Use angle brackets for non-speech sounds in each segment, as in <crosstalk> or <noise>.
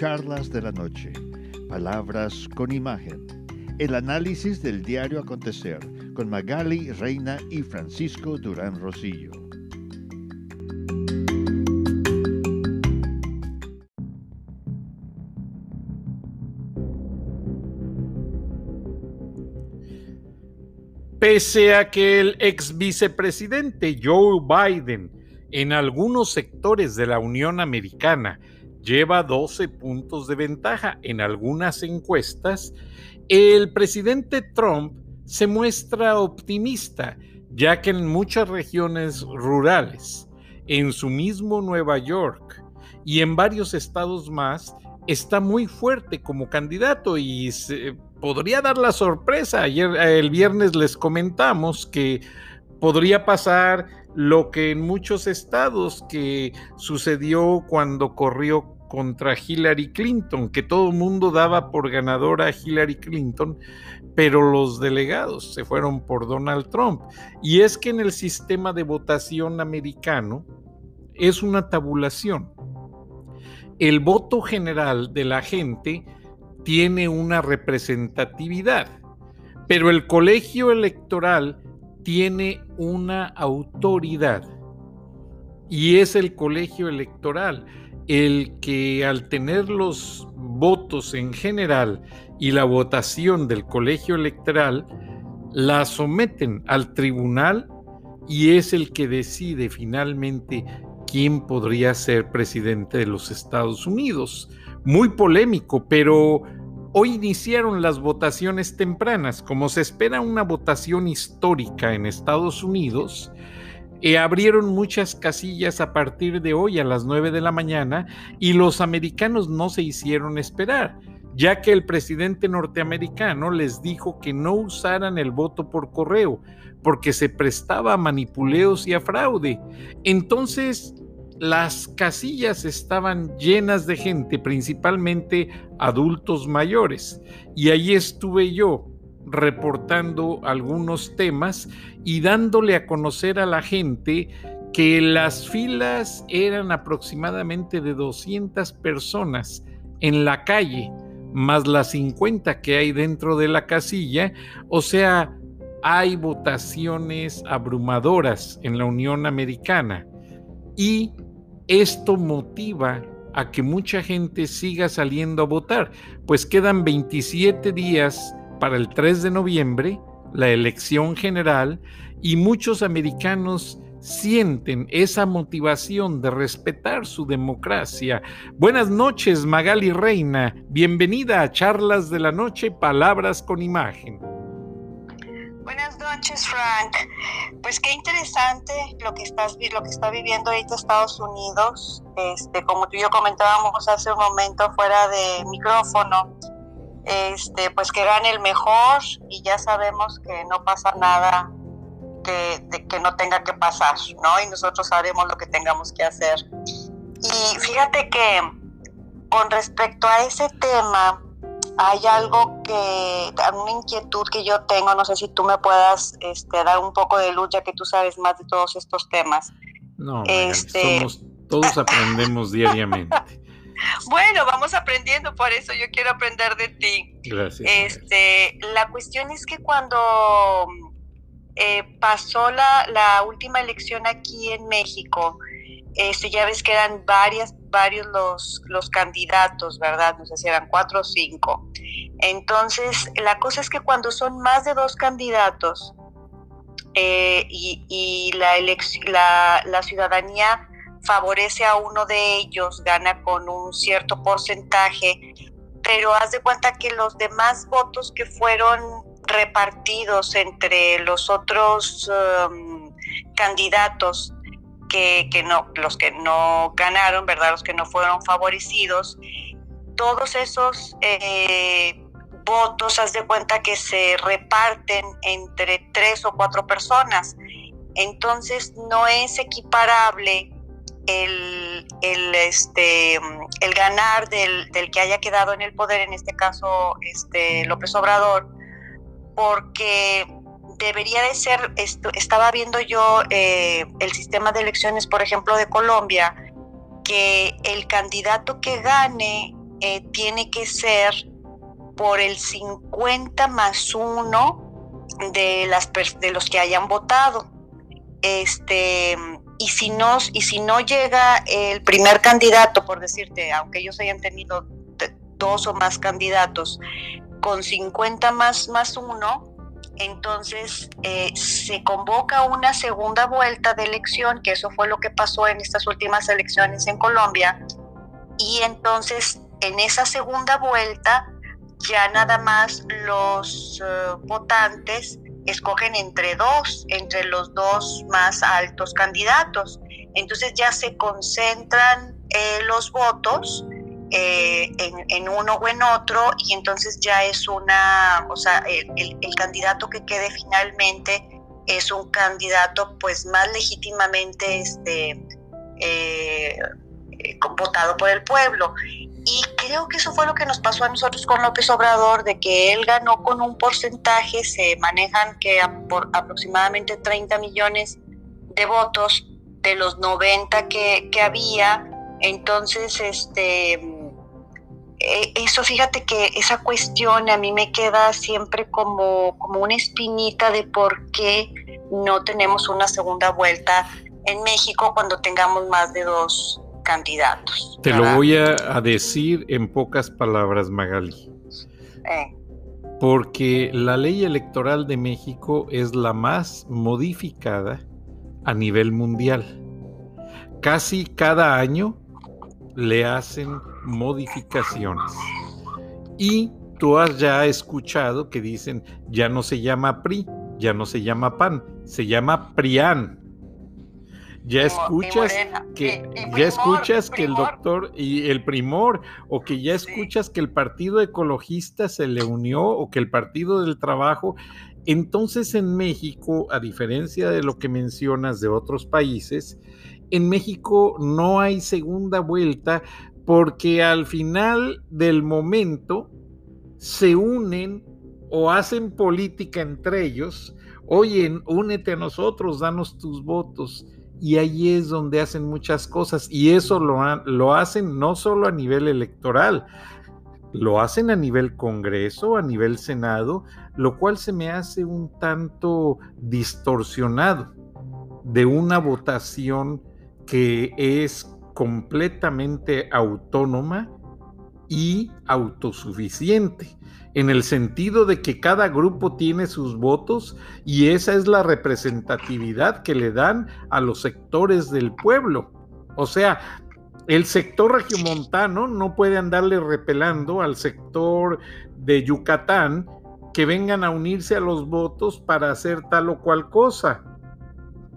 Charlas de la Noche, Palabras con Imagen, el análisis del diario acontecer con Magali Reina y Francisco Durán Rosillo. Pese a que el ex vicepresidente Joe Biden en algunos sectores de la Unión Americana lleva 12 puntos de ventaja en algunas encuestas, el presidente Trump se muestra optimista, ya que en muchas regiones rurales, en su mismo Nueva York y en varios estados más, está muy fuerte como candidato y se podría dar la sorpresa. Ayer, el viernes les comentamos que podría pasar lo que en muchos estados que sucedió cuando corrió contra Hillary Clinton, que todo el mundo daba por ganadora a Hillary Clinton, pero los delegados se fueron por Donald Trump. Y es que en el sistema de votación americano es una tabulación. El voto general de la gente tiene una representatividad, pero el colegio electoral tiene una autoridad y es el colegio electoral el que al tener los votos en general y la votación del colegio electoral, la someten al tribunal y es el que decide finalmente quién podría ser presidente de los Estados Unidos. Muy polémico, pero Hoy iniciaron las votaciones tempranas. Como se espera una votación histórica en Estados Unidos, eh, abrieron muchas casillas a partir de hoy a las 9 de la mañana y los americanos no se hicieron esperar, ya que el presidente norteamericano les dijo que no usaran el voto por correo porque se prestaba a manipuleos y a fraude. Entonces, las casillas estaban llenas de gente, principalmente adultos mayores, y allí estuve yo reportando algunos temas y dándole a conocer a la gente que las filas eran aproximadamente de 200 personas en la calle, más las 50 que hay dentro de la casilla, o sea, hay votaciones abrumadoras en la Unión Americana. Y esto motiva a que mucha gente siga saliendo a votar, pues quedan 27 días para el 3 de noviembre, la elección general, y muchos americanos sienten esa motivación de respetar su democracia. Buenas noches, Magali Reina. Bienvenida a Charlas de la Noche, Palabras con Imagen. Buenas noches, Frank. Pues qué interesante lo que estás lo que está viviendo ahorita Estados Unidos. Este, como tú y yo comentábamos hace un momento fuera de micrófono, este, pues que gane el mejor y ya sabemos que no pasa nada que, que no tenga que pasar, ¿no? Y nosotros haremos lo que tengamos que hacer. Y fíjate que con respecto a ese tema, hay algo que, una inquietud que yo tengo, no sé si tú me puedas este, dar un poco de luz, ya que tú sabes más de todos estos temas. No, este... todos aprendemos <laughs> diariamente. Bueno, vamos aprendiendo, por eso yo quiero aprender de ti. Gracias. Este, la cuestión es que cuando eh, pasó la, la última elección aquí en México, este, ya ves que eran varias, varios los, los candidatos, ¿verdad? No sé si eran cuatro o cinco. Entonces, la cosa es que cuando son más de dos candidatos eh, y, la, la, ciudadanía favorece a uno de ellos, gana con un cierto porcentaje, pero haz de cuenta que los demás votos que fueron repartidos entre los otros um, candidatos que, no, los que no ganaron, ¿verdad? Los que no fueron favorecidos, todos esos eh, votos, haz de cuenta que se reparten entre tres o cuatro personas. Entonces no es equiparable el, el, este, el ganar del, del, que haya quedado en el poder, en este caso este, López Obrador, porque debería de ser, estaba viendo yo eh, el sistema de elecciones, por ejemplo, de Colombia, que el candidato que gane eh, tiene que ser por el 50 más 1 de, las, de los que hayan votado. Este, y si no, y si no llega el primer candidato, por decirte, aunque ellos hayan tenido dos o más candidatos, con 50 más, más uno, entonces eh, se convoca una segunda vuelta de elección, que eso fue lo que pasó en estas últimas elecciones en Colombia, y entonces en esa segunda vuelta ya nada más los eh, votantes escogen entre dos, entre los dos más altos candidatos. Entonces ya se concentran eh, los votos eh, en, uno o en otro y entonces ya es una, o sea, el, candidato que quede finalmente es un candidato pues más legítimamente este, eh, eh, votado por el pueblo. Y creo que eso fue lo que nos pasó a nosotros con López Obrador, de que él ganó con un porcentaje, se manejan que por aproximadamente 30 millones de votos de los 90 que, que había. Entonces, este, eso fíjate que esa cuestión a mí me queda siempre como, como una espinita de por qué no tenemos una segunda vuelta en México cuando tengamos más de dos candidatos. Te lo voy a, decir en pocas palabras, Magali. Eh. Porque la ley electoral de México es la más modificada a nivel mundial. Casi cada año le hacen modificaciones. Y tú has ya escuchado que dicen, ya no se llama PRI, ya no se llama PAN, se llama PRIAN. Ya escuchas que ya escuchas que el doctor y el primor o que ya escuchas que el Partido Ecologista se le unió o que el Partido del Trabajo entonces en México, a diferencia de lo que mencionas de otros países, en México no hay segunda vuelta porque al final del momento se unen o hacen política entre ellos, oye, únete a nosotros, danos tus votos. Y ahí es donde hacen muchas cosas. Y eso lo, lo hacen no solo a nivel electoral, lo hacen a nivel Congreso, a nivel Senado, lo cual se me hace un tanto distorsionado de una votación que es completamente autónoma y autosuficiente, en el sentido de que cada grupo tiene sus votos y esa es la representatividad que le dan a los sectores del pueblo. O sea, el sector regiomontano no puede andarle repelando al sector de Yucatán que vengan a unirse a los votos para hacer tal o cual cosa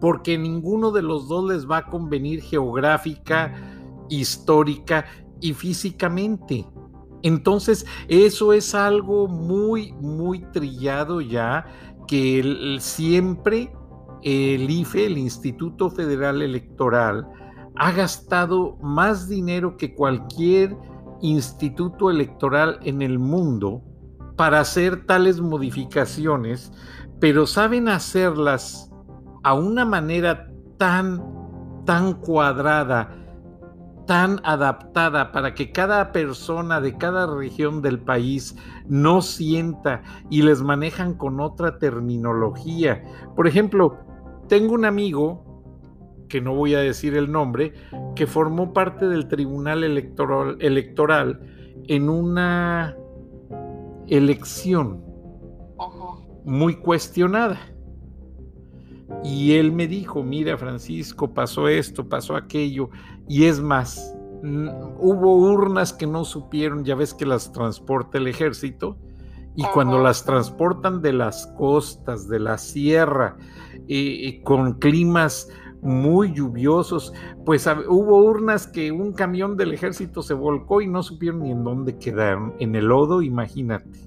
porque ninguno de los dos les va a convenir geográfica, histórica y físicamente. Entonces, eso es algo muy, muy trillado ya, que siempre el IFE, el Instituto Federal Electoral, ha gastado más dinero que cualquier instituto electoral en el mundo para hacer tales modificaciones, pero saben hacerlas a una manera tan, tan cuadrada, tan adaptada para que cada persona de cada región del país no sienta y les manejan con otra terminología. Por ejemplo, tengo un amigo, que no voy a decir el nombre, que formó parte del Tribunal Electoral, electoral en una elección muy cuestionada y él me dijo, mira Francisco, pasó esto, pasó aquello, y es más, hubo urnas que no supieron, ya ves que las transporta el ejército, y cuando las transportan de las costas, de la sierra, con climas muy lluviosos, pues hubo urnas que un camión del ejército se volcó y no supieron ni en dónde quedaron, en el lodo, imagínate.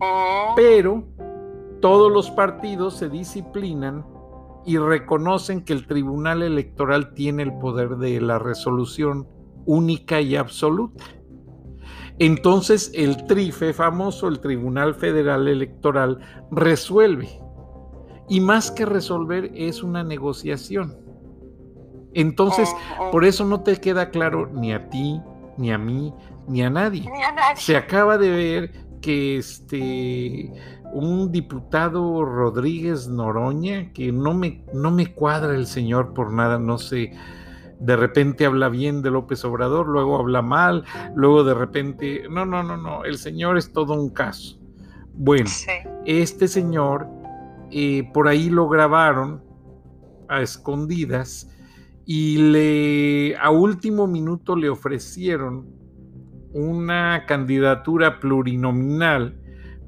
Oh. Pero todos los partidos se disciplinan y reconocen que el Tribunal Electoral tiene el poder de la resolución única y absoluta. Entonces el TRIFE famoso, el Tribunal Federal Electoral, resuelve. Y más que resolver es una negociación. Entonces, por eso no te queda claro ni a ti, ni a mí, ni a nadie. Ni a nadie. Se acaba de ver que este un diputado Rodríguez Noroña, que no me, no me cuadra el señor por nada, no sé, de repente habla bien de López Obrador, luego habla mal, luego de repente, no, no, no, no, el señor es todo un caso. Bueno, Sí. este señor, eh, por ahí lo grabaron a escondidas y le a último minuto le ofrecieron una candidatura plurinominal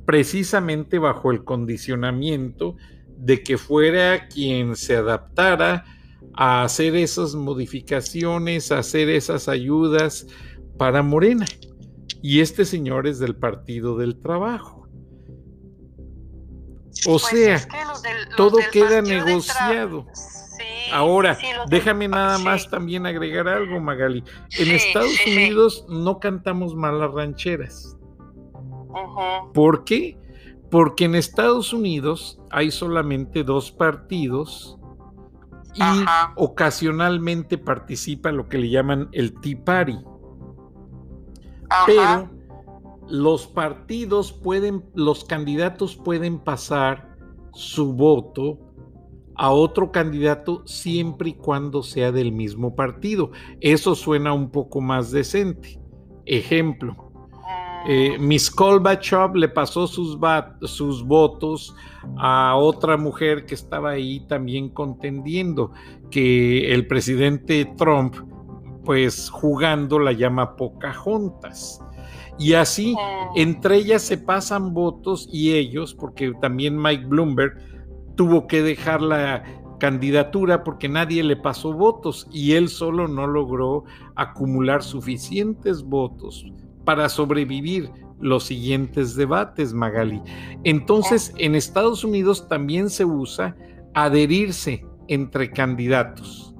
precisamente bajo el condicionamiento de que fuera quien se adaptara a hacer esas modificaciones, a hacer esas ayudas para Morena. Y este señor es del Partido del Trabajo. O Pues sea, es que los del- los todo queda negociado. Sí, Ahora, sí, los del- déjame nada sí, más también agregar algo, Magali. En Estados. Unidos no cantamos mal las ¿Por qué? Porque en Estados Unidos hay solamente dos partidos y ocasionalmente participa lo que le llaman el Tea Party. Pero los partidos pueden, los candidatos pueden pasar su voto a otro candidato siempre y cuando sea del mismo partido. Eso suena un poco más decente. Ejemplo, eh, Miss Kolbachov le pasó sus, votos a otra mujer que estaba ahí también contendiendo, que el presidente Trump, pues jugando la llama Pocahontas. Y así, mm, entre ellas se pasan votos y ellos, porque también Mike Bloomberg tuvo que dejar la candidatura porque nadie le pasó votos y él solo no logró acumular suficientes votos para sobrevivir los siguientes debates, Magali. Entonces, en Estados Unidos también se usa adherirse entre candidatos.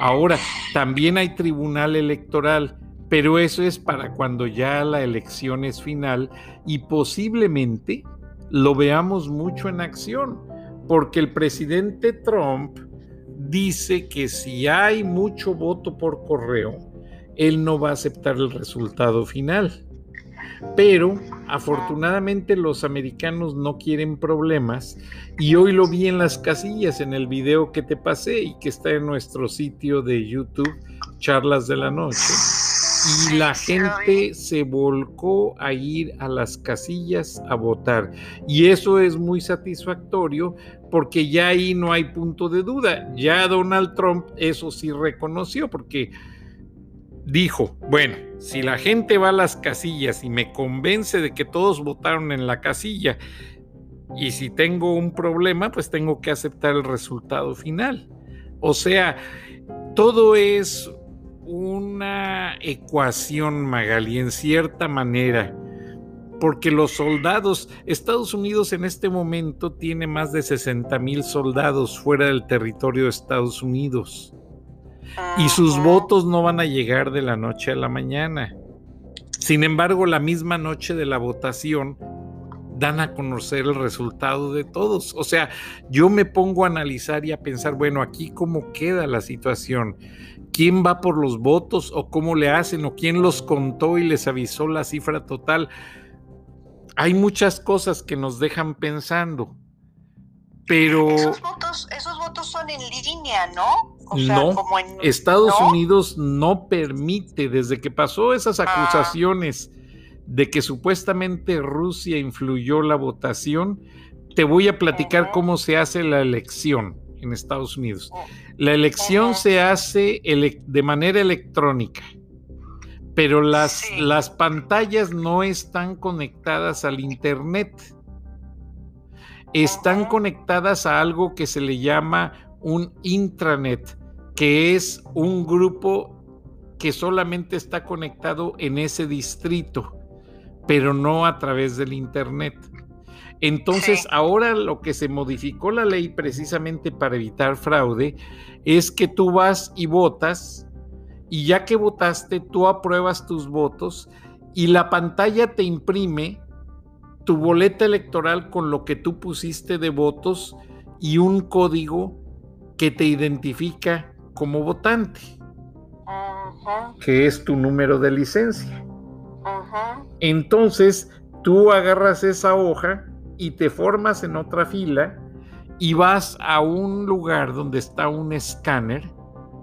Ahora, también hay tribunal electoral, pero eso es para cuando ya la elección es final y posiblemente lo veamos mucho en acción, porque el presidente Trump dice que si hay mucho voto por correo, él no va a aceptar el resultado final. Pero afortunadamente los americanos no quieren problemas y hoy lo vi en las casillas en el video que te pasé y que está en nuestro sitio de YouTube, Charlas de la Noche. Y la gente se volcó a ir a las casillas a votar. Y eso es muy satisfactorio porque ya ahí no hay punto de duda. Ya Donald Trump eso sí reconoció porque dijo, bueno, si la gente va a las casillas y me convence de que todos votaron en la casilla y si tengo un problema, pues tengo que aceptar el resultado final. O sea, todo es una ecuación, Magali, en cierta manera, porque los soldados, Estados Unidos en este momento tiene más de 60 mil soldados fuera del territorio de Estados Unidos y sus Ujú. votos no van a llegar de la noche a la mañana. Sin embargo, la misma noche de la votación dan a conocer el resultado de todos. O sea, yo me pongo a analizar y a pensar, bueno, aquí cómo queda la situación. ¿Quién va por los votos o cómo le hacen o quién los contó y les avisó la cifra total? Hay muchas cosas que nos dejan pensando, pero Esos votos, esos votos son en línea, ¿no? O sea, No, como en, Estados ¿no? Unidos no permite, desde que pasó esas Ah. acusaciones de que supuestamente Rusia influyó la votación, te voy a platicar cómo se hace la elección en Estados Unidos. La elección se hace ele- de manera electrónica, pero las, Sí. las pantallas no están conectadas al Internet. Están conectadas a algo que se le llama un intranet, que es un grupo que solamente está conectado en ese distrito, pero no a través del Internet. Entonces, Sí. ahora lo que se modificó la ley precisamente para evitar fraude es que tú vas y votas y ya que votaste, tú apruebas tus votos y la pantalla te imprime tu boleta electoral con lo que tú pusiste de votos y un código que te identifica como votante, que es tu número de licencia. Entonces, tú agarras esa hoja y te formas en otra fila y vas a un lugar donde está un escáner,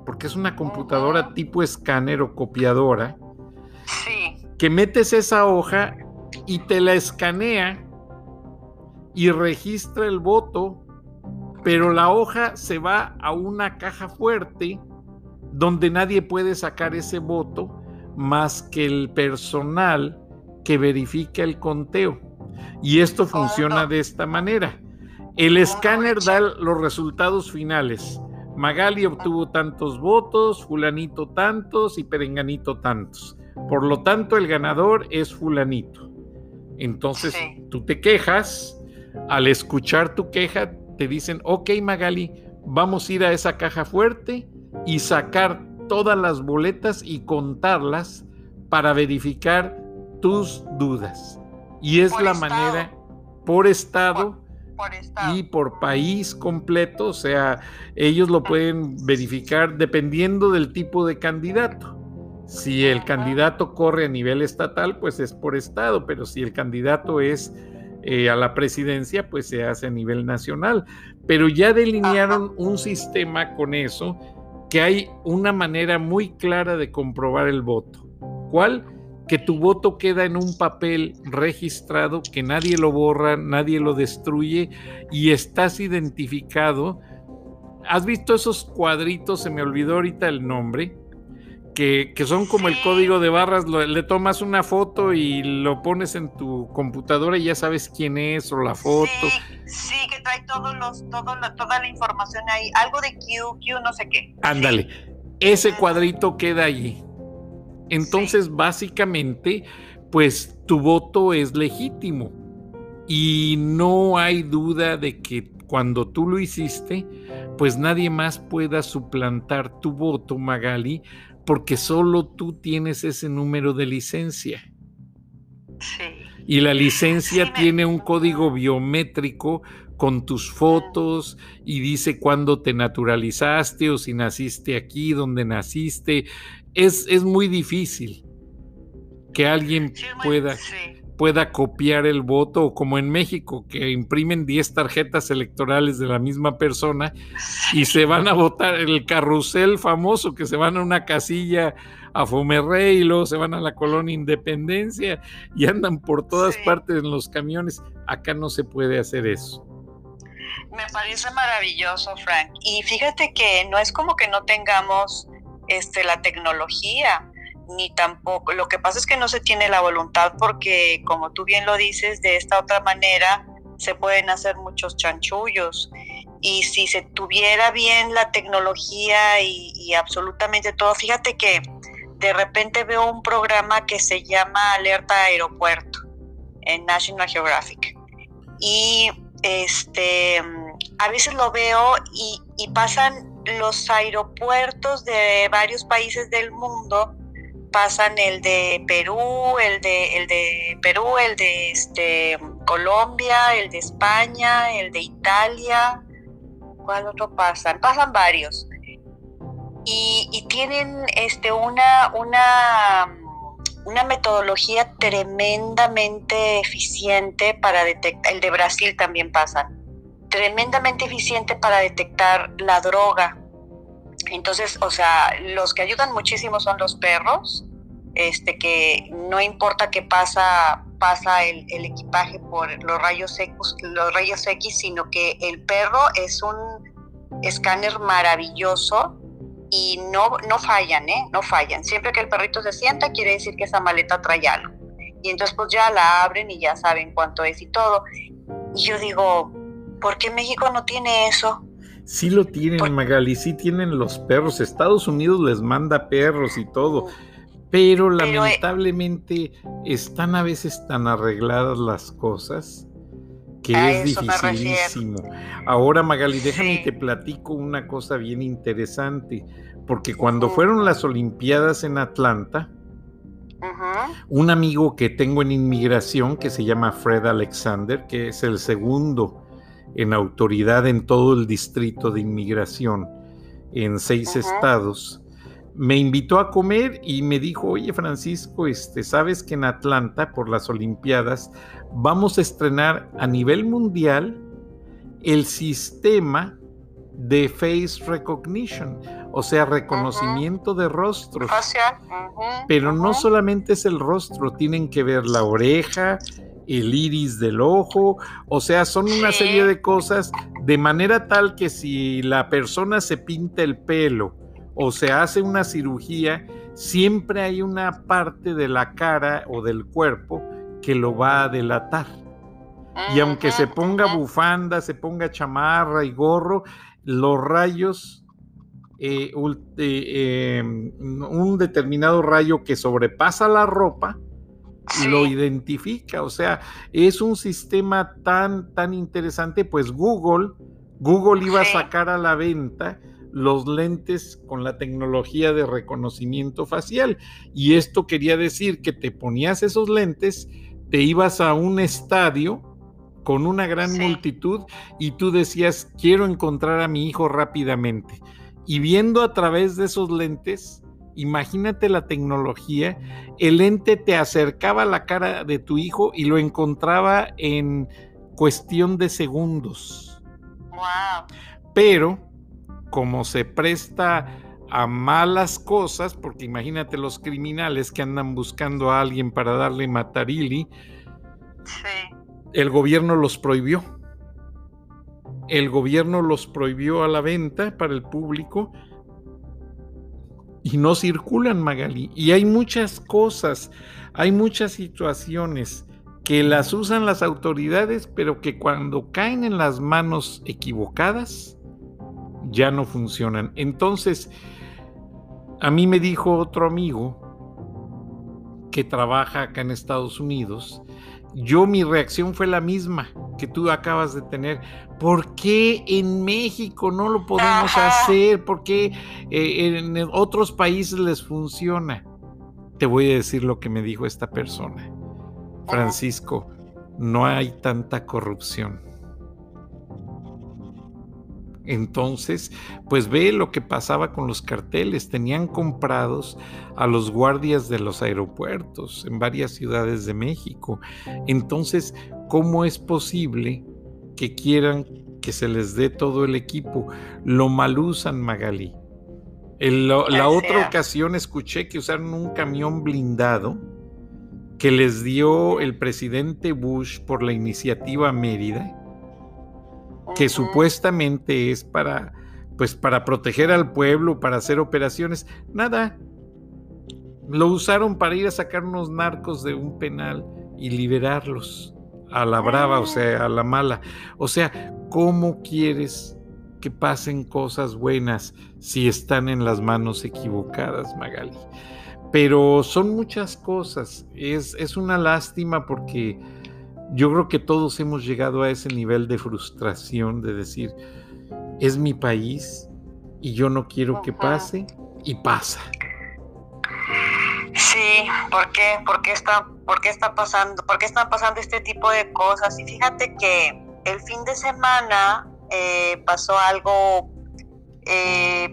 porque es una computadora tipo escáner o copiadora, que metes esa hoja y te la escanea y registra el voto, pero la hoja se va a una caja fuerte donde nadie puede sacar ese voto más que el personal que verifica el conteo. Y esto funciona de esta manera. El escáner da los resultados finales. Magali obtuvo tantos votos, fulanito tantos y perenganito tantos. Por lo tanto, el ganador es fulanito. Entonces, tú te quejas, al escuchar tu queja, te dicen, ok Magali, vamos a ir a esa caja fuerte y sacar todas las boletas y contarlas para verificar tus dudas. Y es la manera por estado, y por país completo, o sea, ellos lo pueden verificar dependiendo del tipo de candidato. Si el candidato corre a nivel estatal, pues es por estado, pero si el candidato es eh, a la presidencia, pues se hace a nivel nacional. Pero ya delinearon un sistema con eso que hay una manera muy clara de comprobar el voto. ¿Cuál? Que tu voto queda en un papel registrado, que nadie lo borra, nadie lo destruye y estás identificado. ¿Has visto esos cuadritos? Se me olvidó ahorita el nombre que, son como el código de barras, le tomas una foto y lo pones en tu computadora y ya sabes quién es o la foto. Sí, que trae todos los, todo toda la información ahí, algo de Q, Q no sé qué. Ándale, ese cuadrito queda allí. Entonces, básicamente, pues tu voto es legítimo y no hay duda de que cuando tú lo hiciste, pues nadie más pueda suplantar tu voto, Magali, porque solo tú tienes ese número de licencia. Sí. Y la licencia tiene un código biométrico con tus fotos y dice cuándo te naturalizaste o si naciste aquí, dónde naciste. Es, es muy difícil que alguien pueda pueda copiar el voto, o como en México, que imprimen 10 tarjetas electorales de la misma persona y se van a votar el carrusel famoso, que se van a una casilla a Fomerrey y luego se van a la colonia Independencia y andan por todas partes en los camiones. Acá no se puede hacer eso. Me parece maravilloso, Frank. Y fíjate que no es como que no tengamos este, la tecnología ni tampoco, lo que pasa es que no se tiene la voluntad porque, como tú bien lo dices, de esta otra manera se pueden hacer muchos chanchullos. Y si se tuviera bien la tecnología y, absolutamente todo, fíjate que de repente veo un programa que se llama Alerta Aeropuerto en National Geographic. Y este a veces lo veo y, y pasan los aeropuertos de varios países del mundo pasan el de Perú, el de, el de Perú, el de este, Colombia, el de España, el de Italia. ¿Cuál otro pasan? Pasan varios. Y, tienen este, una, una, una metodología tremendamente eficiente para detectar, el de Brasil también pasan, tremendamente eficiente para detectar la droga entonces, o sea, los que ayudan muchísimo son los perros, este, que no importa que pasa, pasa el, equipaje por los rayos, X, los rayos X, sino que el perro es un escáner maravilloso y no, no fallan, ¿eh? No fallan. Siempre que el perrito se sienta, quiere decir que esa maleta trae algo. Y entonces pues ya la abren y ya saben cuánto es y todo. Y yo digo, ¿por qué México no tiene eso? Sí lo tienen, Magali, sí tienen los perros. Estados Unidos les manda perros y todo. Pero eh, lamentablemente están a veces tan arregladas las cosas que es dificilísimo. Ahora, Magali, déjame y te platico una cosa bien interesante. Porque cuando fueron las Olimpiadas en Atlanta, un amigo que tengo en inmigración que se llama Fred Alexander, que es el segundo en autoridad en todo el distrito de inmigración en seis estados, me invitó a comer y me dijo, oye Francisco, este, sabes que en Atlanta, por las Olimpiadas, vamos a estrenar a nivel mundial el sistema de face recognition, o sea, reconocimiento de rostros. Pero no solamente es el rostro, tienen que ver la oreja, el iris del ojo, o sea, son una serie de cosas de manera tal que si la persona se pinta el pelo o se hace una cirugía, siempre hay una parte de la cara o del cuerpo que lo va a delatar. Y aunque se ponga bufanda, se ponga chamarra y gorro, los rayos, eh, eh, em, un determinado rayo que sobrepasa la ropa, lo identifica. O sea, es un sistema tan, tan interesante, pues Google, Google iba a sacar a la venta los lentes con la tecnología de reconocimiento facial. Y esto quería decir que te ponías esos lentes, te ibas a un estadio con una gran multitud y tú decías, quiero encontrar a mi hijo rápidamente. Y viendo a través de esos lentes, imagínate la tecnología, el lente te acercaba la cara de tu hijo y lo encontraba en cuestión de segundos. Pero como se presta a malas cosas, porque imagínate los criminales que andan buscando a alguien para darle matarili, el gobierno los prohibió. El gobierno los prohibió a la venta para el público y no circulan, Magali. Y hay muchas cosas, hay muchas situaciones que las usan las autoridades, pero que cuando caen en las manos equivocadas, ya no funcionan. Entonces, a mí me dijo otro amigo que trabaja acá en Estados Unidos, yo mi reacción fue la misma que tú acabas de tener. ¿Por qué en México no lo podemos hacer? ¿Por qué eh, en otros países les funciona? Te voy a decir lo que me dijo esta persona. Francisco, no hay tanta corrupción. Entonces, pues ve lo que pasaba con los carteles. Tenían comprados a los guardias de los aeropuertos en varias ciudades de México. Entonces, ¿cómo es posible que quieran que se les dé todo el equipo? Lo malusan, Magali. En la otra ocasión escuché que usaron un camión blindado que les dio el presidente Bush por la iniciativa Mérida que supuestamente es para, pues, para proteger al pueblo, para hacer operaciones. Nada. Lo usaron para ir a sacar unos narcos de un penal y liberarlos a la brava, o sea, a la mala. O sea, ¿cómo quieres que pasen cosas buenas si están en las manos equivocadas, Magali? Pero son muchas cosas. Es, es una lástima porque yo creo que todos hemos llegado a ese nivel de frustración de decir, es mi país y yo no quiero que pase y pasa. Sí, ¿por qué? ¿Por qué está, por qué está pasando? ¿Por qué están pasando este tipo de cosas? Y fíjate que el fin de semana eh, pasó algo eh,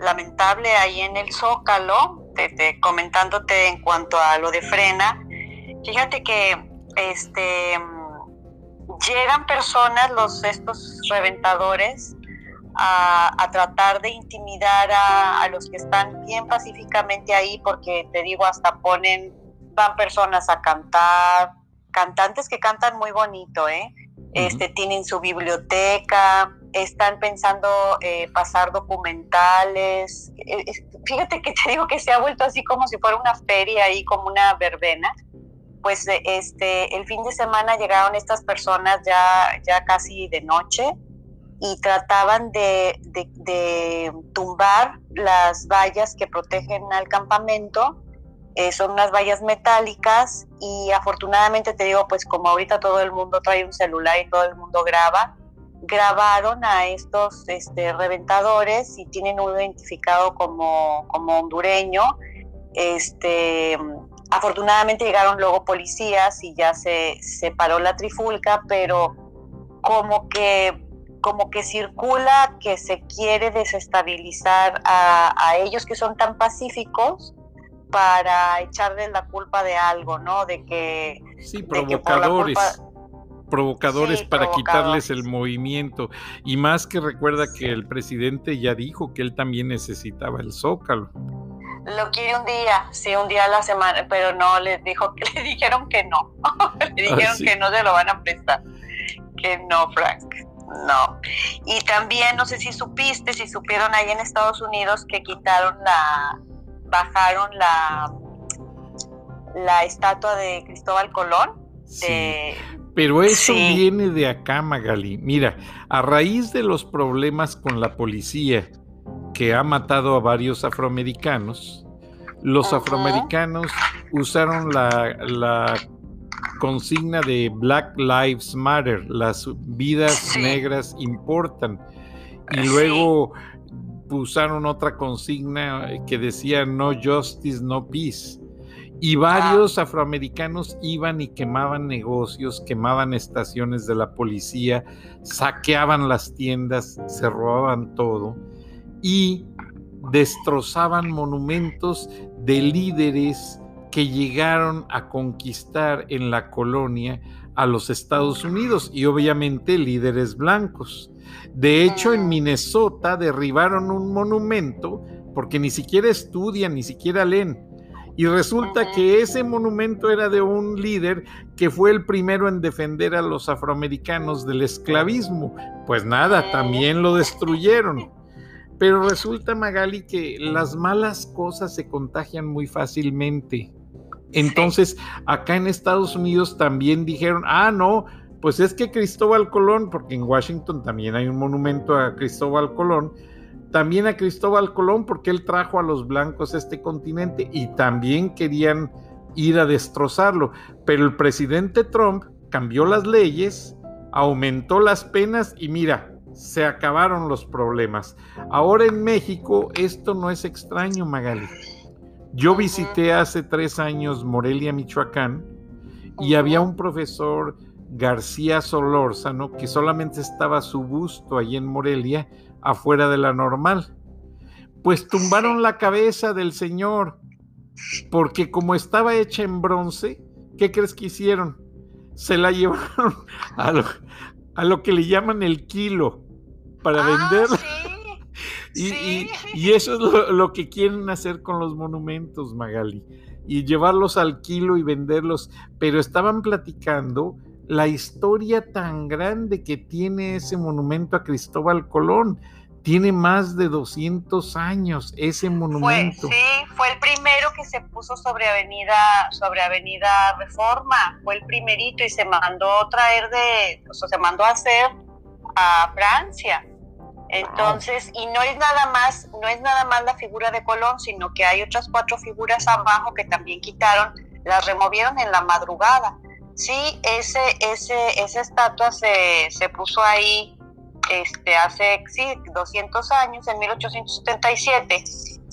lamentable ahí en el Zócalo, comentándote en cuanto a lo de frena. Fíjate que este, llegan personas, los, estos reventadores, a, tratar de intimidar a, los que están bien pacíficamente ahí, porque te digo, hasta ponen, van personas a cantar, cantantes que cantan muy bonito, ¿eh? Este, tienen su biblioteca, están pensando eh, pasar documentales. Eh, fíjate que te digo que se ha vuelto así como si fuera una feria ahí, como una verbena pues este, el fin de semana llegaron estas personas ya, ya casi de noche y trataban de, tumbar las vallas que protegen al campamento. Eh, son unas vallas metálicas y afortunadamente te digo, pues como ahorita todo el mundo trae un celular y todo el mundo graba, grabaron a estos este, reventadores y tienen uno identificado como, como hondureño. Este, Afortunadamente llegaron luego policías y ya se, separó la trifulca, pero como que, como que circula que se quiere desestabilizar a, ellos que son tan pacíficos para echarles la culpa de algo, ¿no? De que... Sí, provocadores. provocadores para quitarles el movimiento. Y más que recuerda que el presidente ya dijo que él también necesitaba el zócalo. Lo quiere un día, sí, un día a la semana, pero no, les dijo, <laughs> le dijeron que no. <laughs> le ah, dijeron que no se lo van a prestar. Que no, Frank. No. Y también, no sé si supiste, si supieron ahí en Estados Unidos que quitaron la, bajaron la, la estatua de Cristóbal Colón. Pero eso viene de acá, Magali. Mira, a raíz de los problemas con la policía que ha matado a varios afroamericanos, los afroamericanos usaron la, la consigna de Black Lives Matter, las vidas negras importan. Y luego usaron otra consigna que decía no justice, no peace. Y varios afroamericanos iban y quemaban negocios, quemaban estaciones de la policía, saqueaban las tiendas, se robaban todo y destrozaban monumentos de líderes que llegaron a conquistar en la colonia a los Estados Unidos y obviamente líderes blancos. De hecho, en Minnesota derribaron un monumento porque ni siquiera estudian, ni siquiera leen. Y resulta que ese monumento era de un líder que fue el primero en defender a los afroamericanos del esclavismo. Pues nada, también lo destruyeron. Pero resulta, Magali, que las malas cosas se contagian muy fácilmente. Entonces, acá en Estados Unidos también dijeron, ah, no, pues es que Cristóbal Colón, porque en Washington también hay un monumento a Cristóbal Colón, también a Cristóbal Colón porque él trajo a los blancos a este continente y también querían ir a destrozarlo. Pero el presidente Trump cambió las leyes, aumentó las penas y mira, se acabaron los problemas. Ahora en México esto no es extraño, Magali. Yo visité hace tres años Morelia, Michoacán, y había un profesor García Solórzano que solamente estaba su busto ahí en Morelia, afuera de la normal. Pues tumbaron la cabeza del señor, porque como estaba hecha en bronce, ¿qué crees que hicieron? Se la <laughs> llevaron a lo, a lo que le llaman el kilo para ah, venderla. <laughs> Y, eso es lo, que quieren hacer con los monumentos, Magali, y llevarlos al kilo y venderlos. Pero estaban platicando la historia tan grande que tiene ese monumento a Cristóbal Colón. Tiene más de 200 años ese monumento. sí, fue el primero que se puso sobre Avenida, sobre Avenida Reforma. Fue el primerito y se mandó traer de, o sea, se mandó a hacer a Francia entonces, y no es nada más, no es nada más la figura de Colón, sino que hay otras cuatro figuras abajo que también quitaron, las removieron en la madrugada. Sí, ese, ese, esa estatua se, se puso ahí este, hace sí, 200 años, en 1877,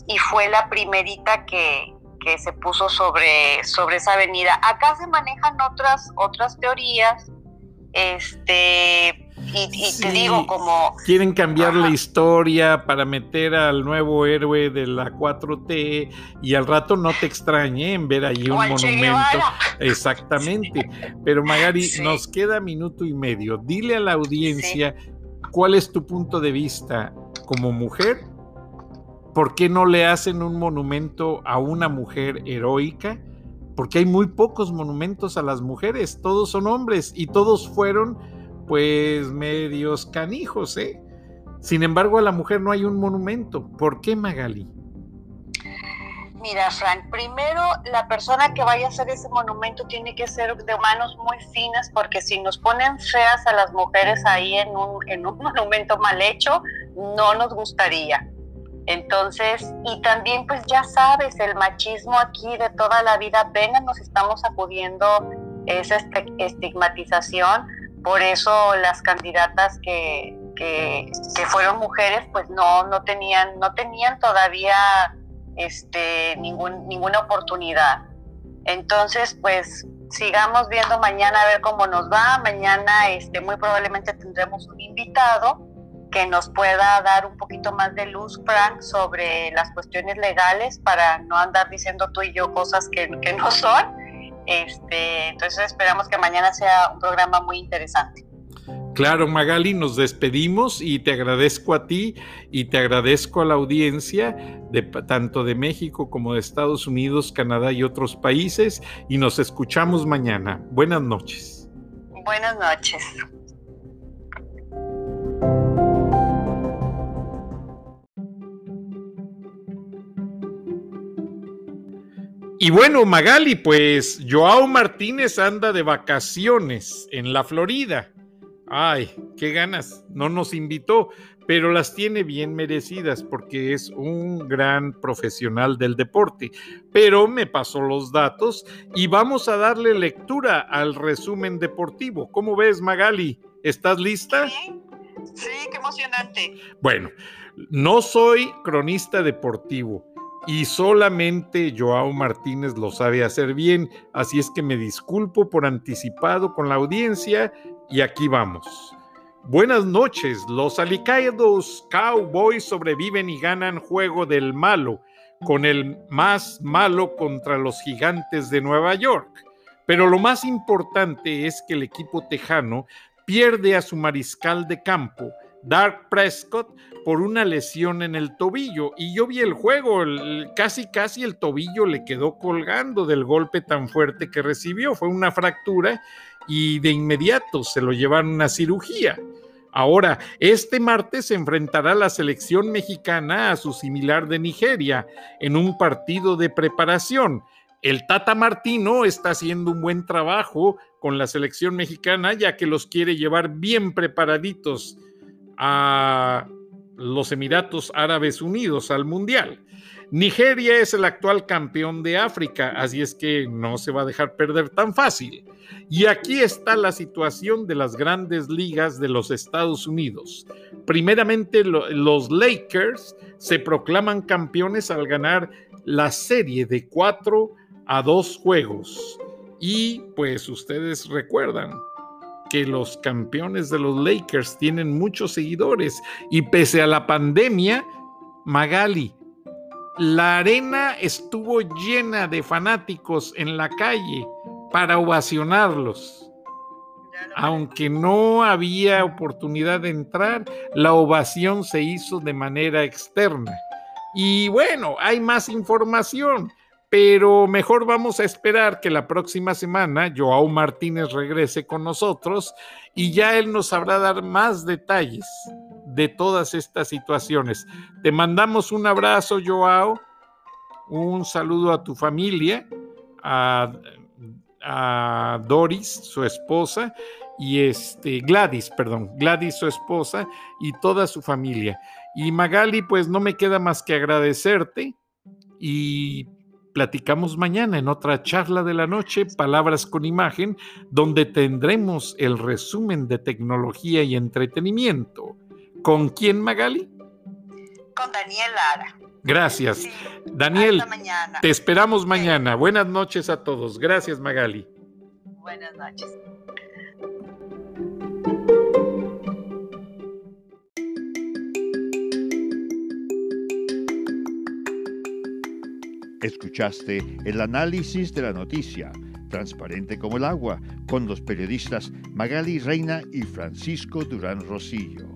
y fue la primerita que, que se puso sobre, sobre esa avenida. Acá se manejan otras, otras teorías, este, y, te digo como... Quieren cambiar la historia para meter al nuevo héroe de la 4T y al rato no te extrañe en ver ahí un monumento. Exactamente. Pero Magari, nos queda minuto y medio. Dile a la audiencia cuál es tu punto de vista como mujer. ¿Por qué no le hacen un monumento a una mujer heroica? Porque hay muy pocos monumentos a las mujeres, todos son hombres y todos fueron pues medios canijos, ¿eh? Sin embargo, a la mujer no hay un monumento. ¿Por qué, Magali? Mira, Frank, primero la persona que vaya a hacer ese monumento tiene que ser de manos muy finas porque si nos ponen feas a las mujeres ahí en un, en un <laughs> monumento mal hecho, no nos gustaría. Entonces, y también pues ya sabes, el machismo aquí de toda la vida apenas nos estamos sacudiendo esa estigmatización por eso las candidatas que, que, fueron mujeres pues no, no, tenían, no tenían todavía este, ningún, ninguna oportunidad. Entonces, pues sigamos viendo mañana a ver cómo nos va. Mañana este, muy probablemente tendremos un invitado que nos pueda dar un poquito más de luz, Frank, sobre las cuestiones legales para no andar diciendo tú y yo cosas que, que no son. Este, entonces esperamos que mañana sea un programa muy interesante. Claro, Magali, nos despedimos y te agradezco a ti y te agradezco a la audiencia de tanto de México como de Estados Unidos, Canadá y otros países y nos escuchamos mañana. Buenas noches. Buenas noches. Y bueno, Magali, pues Joao Martínez anda de vacaciones en la Florida. Ay, qué ganas. No nos invitó, pero las tiene bien merecidas porque es un gran profesional del deporte. Pero me pasó los datos y vamos a darle lectura al resumen deportivo. ¿Cómo ves, Magali? ¿Estás lista? Sí, sí qué emocionante. Bueno, no soy cronista deportivo y solamente Joao Martínez lo sabe hacer bien, así es que me disculpo por anticipado con la audiencia y aquí vamos. Buenas noches, los alicaídos Cowboys sobreviven y ganan juego del malo, con el más malo contra los gigantes de Nueva York. Pero lo más importante es que el equipo tejano pierde a su mariscal de campo, Dark Prescott por una lesión en el tobillo y yo vi el juego, casi casi el tobillo le quedó colgando del golpe tan fuerte que recibió, fue una fractura y de inmediato se lo llevaron a cirugía. Ahora, este martes se enfrentará la selección mexicana a su similar de Nigeria en un partido de preparación. El Tata Martino está haciendo un buen trabajo con la selección mexicana ya que los quiere llevar bien preparaditos a los Emiratos Árabes Unidos al Mundial. Nigeria es el actual campeón de África, así es que no se va a dejar perder tan fácil. Y aquí está la situación de las grandes ligas de los Estados Unidos. Primeramente, los Lakers se proclaman campeones al ganar la serie de cuatro a dos juegos. Y pues ustedes recuerdan, que los campeones de los Lakers tienen muchos seguidores y pese a la pandemia, Magali, la arena estuvo llena de fanáticos en la calle para ovacionarlos. Aunque no había oportunidad de entrar, la ovación se hizo de manera externa. Y bueno, hay más información pero mejor vamos a esperar que la próxima semana Joao Martínez regrese con nosotros y ya él nos sabrá dar más detalles de todas estas situaciones. Te mandamos un abrazo, Joao, un saludo a tu familia, a, Doris, su esposa, y este Gladys, perdón, Gladys, su esposa, y toda su familia. Y Magali, pues no me queda más que agradecerte y platicamos mañana en otra charla de la noche, Palabras con Imagen, donde tendremos el resumen de tecnología y entretenimiento. ¿Con quién, Magali? Con Daniel Lara. Gracias. Daniel, te esperamos mañana. Buenas noches a todos. Gracias, Magali. Buenas noches. Escuchaste el análisis de la noticia, transparente como el agua, con los periodistas Magali Reina y Francisco Durán Rosillo.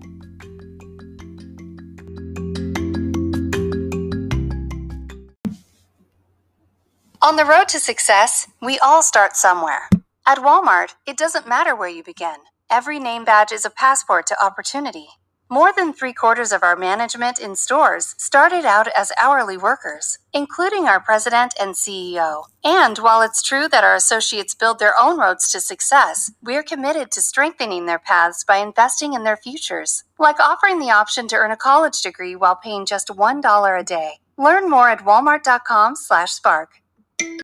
On the road to success, we all start somewhere. At Walmart, it doesn't matter where you begin. Every name badge is a passport to opportunity. More than three quarters of our management in stores started out as hourly workers, including our president and CEO. And while it's true that our associates build their own roads to success, we're committed to strengthening their paths by investing in their futures, like offering the option to earn a college degree while paying just $1 a day. Learn more at walmart.com/spark.